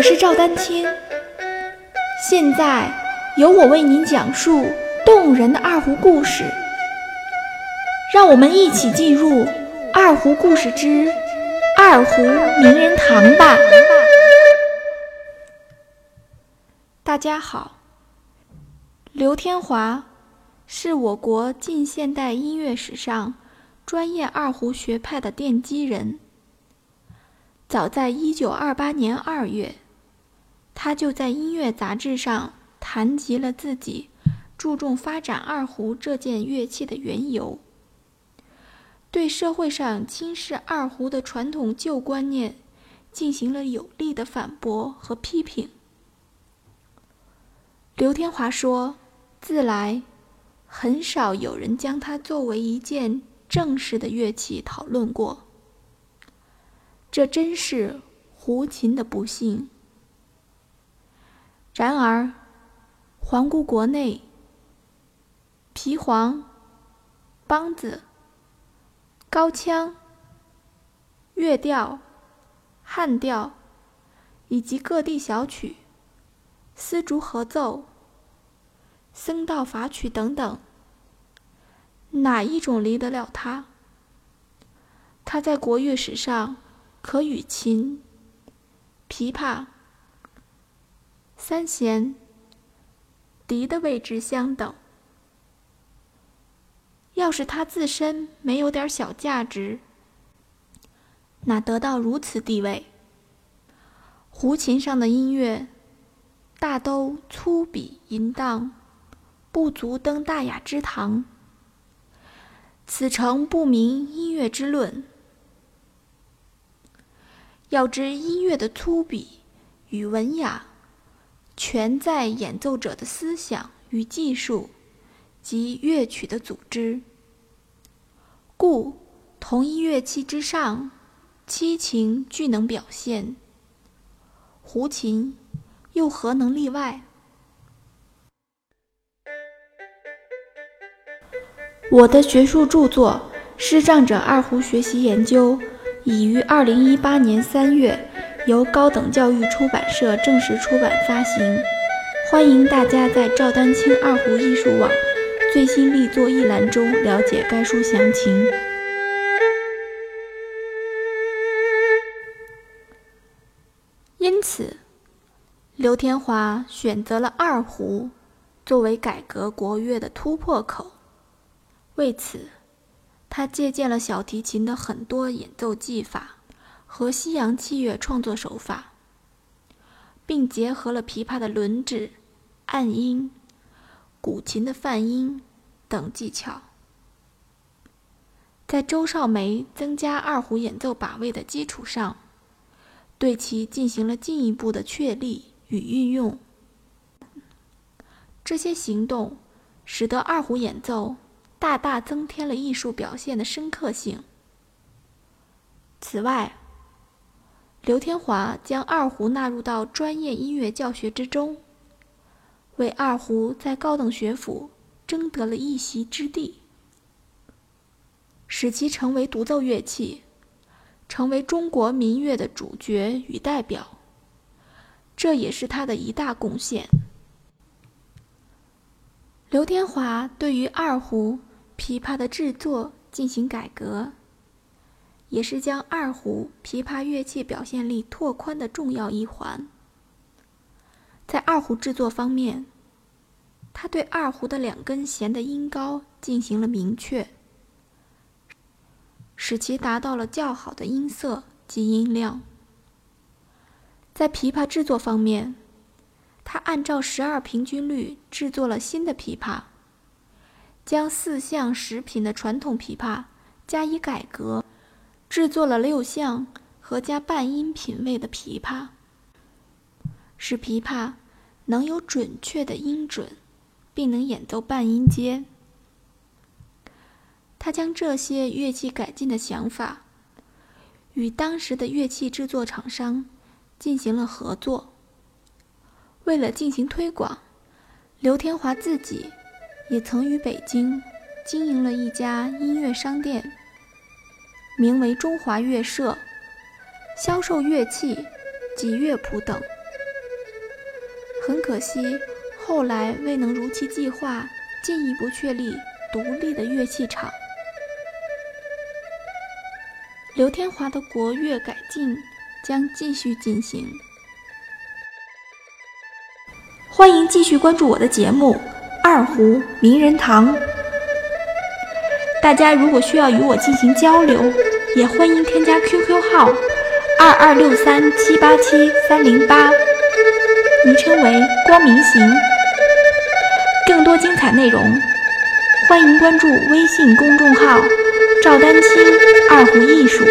我是赵丹青，现在由我为您讲述动人的二胡故事。让我们一起进入《二胡故事之二胡名人堂》吧。大家好，刘天华是我国近现代音乐史上专业二胡学派的奠基人。早在1928年2月，他就在音乐杂志上谈及了自己注重发展二胡这件乐器的缘由，对社会上轻视二胡的传统旧观念进行了有力的反驳和批评。刘天华说：“自来，很少有人将它作为一件正式的乐器讨论过。这真是胡琴的不幸。然而，环顾国内，皮黄、梆子、高腔、乐调、汉调，以及各地小曲、丝竹合奏。”僧道法曲等等，哪一种离得了他？他在国乐史上可与琴、琵琶、三弦、笛的位置相等。要是他自身没有点小价值，哪得到如此地位？胡琴上的音乐，大都粗鄙淫荡。不足登大雅之堂，此诚不明音乐之论。要知音乐的粗鄙与文雅，全在演奏者的思想与技术及乐曲的组织。故同一乐器之上，七情俱能表现，胡琴又何能例外？我的学术著作《视障者二胡学习研究》已于二零一八年三月由高等教育出版社正式出版发行，欢迎大家在赵丹青二胡艺术网最新力作一栏中了解该书详情。因此，刘天华选择了二胡作为改革国乐的突破口。为此，他借鉴了小提琴的很多演奏技法和西洋器乐创作手法，并结合了琵琶的轮指、按音、古琴的泛音等技巧，在周少梅增加二胡演奏把位的基础上，对其进行了进一步的确立与运用。这些行动使得二胡演奏。大大增添了艺术表现的深刻性。此外，刘天华将二胡纳入到专业音乐教学之中，为二胡在高等学府争得了一席之地，使其成为独奏乐器，成为中国民乐的主角与代表。这也是他的一大贡献。刘天华对于二胡。琵琶的制作进行改革，也是将二胡、琵琶乐器表现力拓宽的重要一环。在二胡制作方面，他对二胡的两根弦的音高进行了明确，使其达到了较好的音色及音量。在琵琶制作方面，他按照十二平均律制作了新的琵琶。将四项十品的传统琵琶加以改革，制作了六项和加半音品位的琵琶，使琵琶能有准确的音准，并能演奏半音阶。他将这些乐器改进的想法与当时的乐器制作厂商进行了合作。为了进行推广，刘天华自己。也曾于北京经营了一家音乐商店，名为中华乐社，销售乐器及乐谱等，很可惜，后来未能如期计划进一步确立独立的乐器厂。刘天华的国乐改进将继续进行。欢迎继续关注我的节目《二胡名人堂》。大家如果需要与我进行交流，也欢迎添加 QQ 号二二六三七八七三零八，昵称为光明行。更多精彩内容，欢迎关注微信公众号。赵丹青二胡艺术。